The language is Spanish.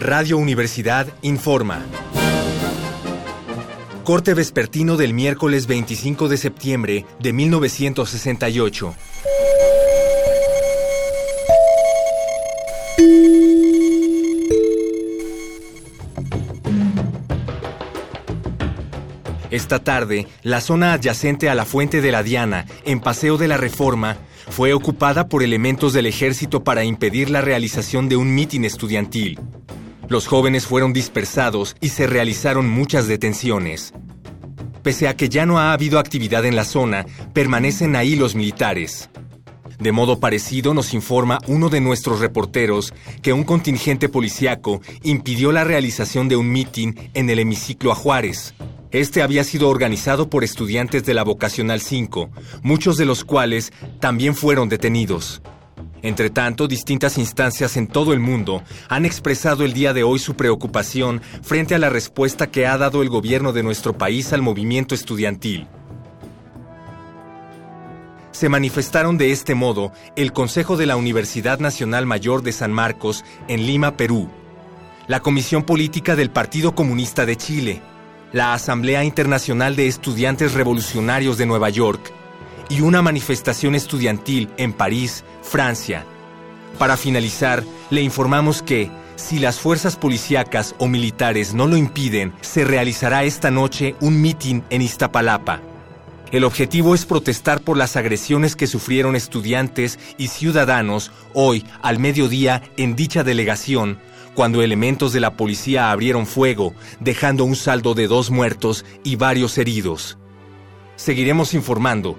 Radio Universidad informa. Corte vespertino del miércoles 25 de septiembre de 1968. Esta tarde, la zona adyacente a la Fuente de la Diana, en Paseo de la Reforma, fue ocupada por elementos del ejército para impedir la realización de un mitin estudiantil. Los jóvenes fueron dispersados y se realizaron muchas detenciones. Pese a que ya no ha habido actividad en la zona, permanecen ahí los militares. De modo parecido nos informa uno de nuestros reporteros que un contingente policiaco impidió la realización de un mitin en el hemiciclo a Juárez, este había sido organizado por estudiantes de la Vocacional 5, muchos de los cuales también fueron detenidos. Entre tanto, distintas instancias en todo el mundo han expresado el día de hoy su preocupación frente a la respuesta que ha dado el gobierno de nuestro país al movimiento estudiantil. Se manifestaron de este modo el Consejo de la Universidad Nacional Mayor de San Marcos en Lima, Perú, la Comisión Política del Partido Comunista de Chile, la Asamblea Internacional de Estudiantes Revolucionarios de Nueva York y una manifestación estudiantil en París, Francia. Para finalizar, le informamos que, si las fuerzas policíacas o militares no lo impiden, se realizará esta noche un mitin en Iztapalapa. El objetivo es protestar por las agresiones que sufrieron estudiantes y ciudadanos hoy al mediodía en dicha delegación cuando elementos de la policía abrieron fuego, dejando un saldo de dos muertos y varios heridos. Seguiremos informando.